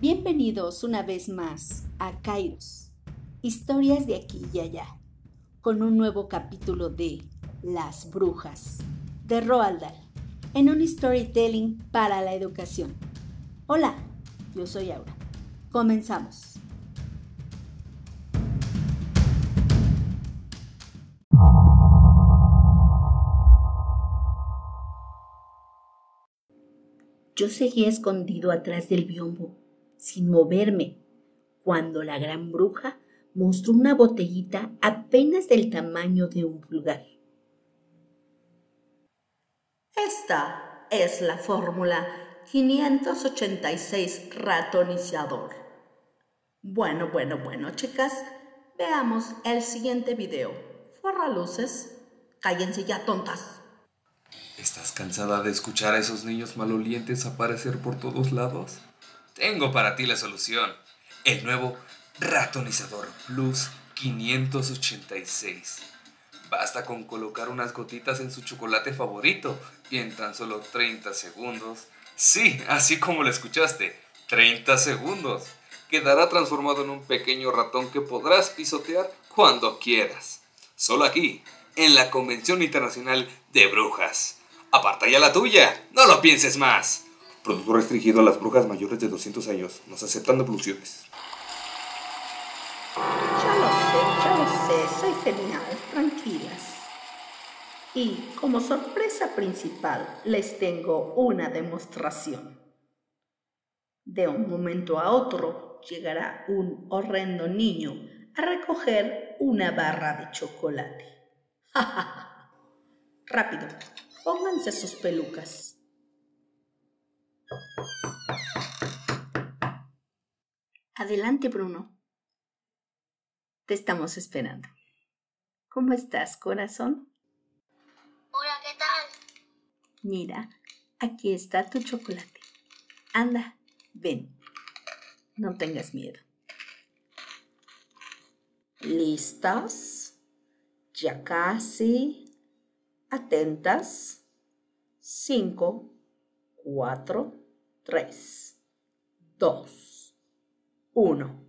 Bienvenidos una vez más a Kairos, historias de aquí y allá, con un nuevo capítulo de Las Brujas de Roald Dahl, en un storytelling para la educación. Hola, yo soy Aura. Comenzamos. Yo seguía escondido atrás del biombo, sin moverme, cuando la gran bruja mostró una botellita apenas del tamaño de un pulgar. Esta es la fórmula 586 ratoniciador. Bueno, bueno, bueno, chicas, veamos el siguiente video. Fuera luces. Cállense ya, tontas. ¿Estás cansada de escuchar a esos niños malolientes aparecer por todos lados? Tengo para ti la solución. El nuevo Ratonizador Plus 586. Basta con colocar unas gotitas en su chocolate favorito y en tan solo 30 segundos, sí, así como lo escuchaste, 30 segundos, quedará transformado en un pequeño ratón que podrás pisotear cuando quieras. Solo aquí, en la Convención Internacional de Brujas. Aparta ya la tuya, no lo pienses más. Producto restringido a las brujas mayores de 200 años. Nos aceptan devoluciones. Ya lo sé, ya lo sé, soy genial, tranquilas. Y como sorpresa principal les tengo una demostración. De un momento a otro llegará un horrendo niño a recoger una barra de chocolate. Rápido, Pónganse sus pelucas. Adelante, Bruno. Te estamos esperando. ¿Cómo estás, corazón? Hola, ¿qué tal? Mira, aquí está tu chocolate. Anda, ven. No tengas miedo. ¿Listas? Ya casi. Atentas. 5, 4, 3, 2, 1.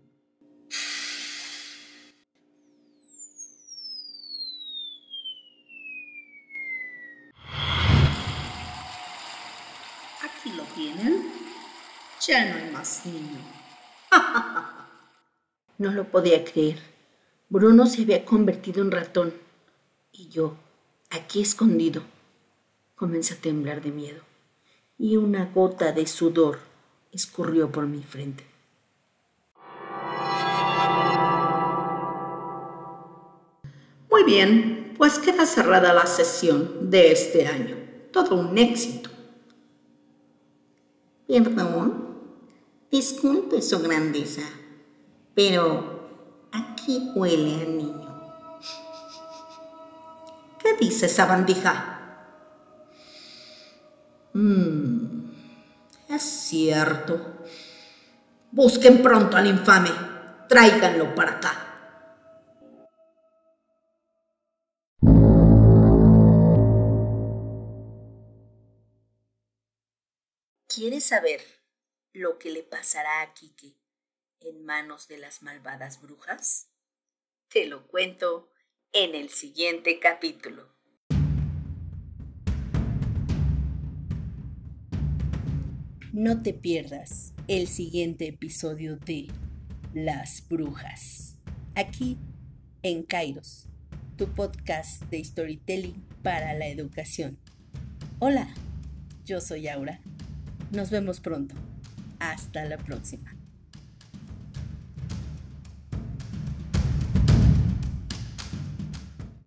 Aquí lo tienen. Ya no hay más niño. no lo podía creer. Bruno se había convertido en ratón y yo, aquí escondido Comencé a temblar de miedo y una gota de sudor escurrió por mi frente. Muy bien, pues queda cerrada la sesión de este año. Todo un éxito. Perdón, disculpe su grandeza, pero aquí huele a niño. ¿Qué dice esa bandija? Mmm, es cierto. Busquen pronto al infame. Tráiganlo para acá. ¿Quieres saber lo que le pasará a Kike en manos de las malvadas brujas? Te lo cuento en el siguiente capítulo. No te pierdas el siguiente episodio de Las Brujas, aquí en Kairos, tu podcast de storytelling para la educación. Hola, yo soy Aura. Nos vemos pronto. Hasta la próxima.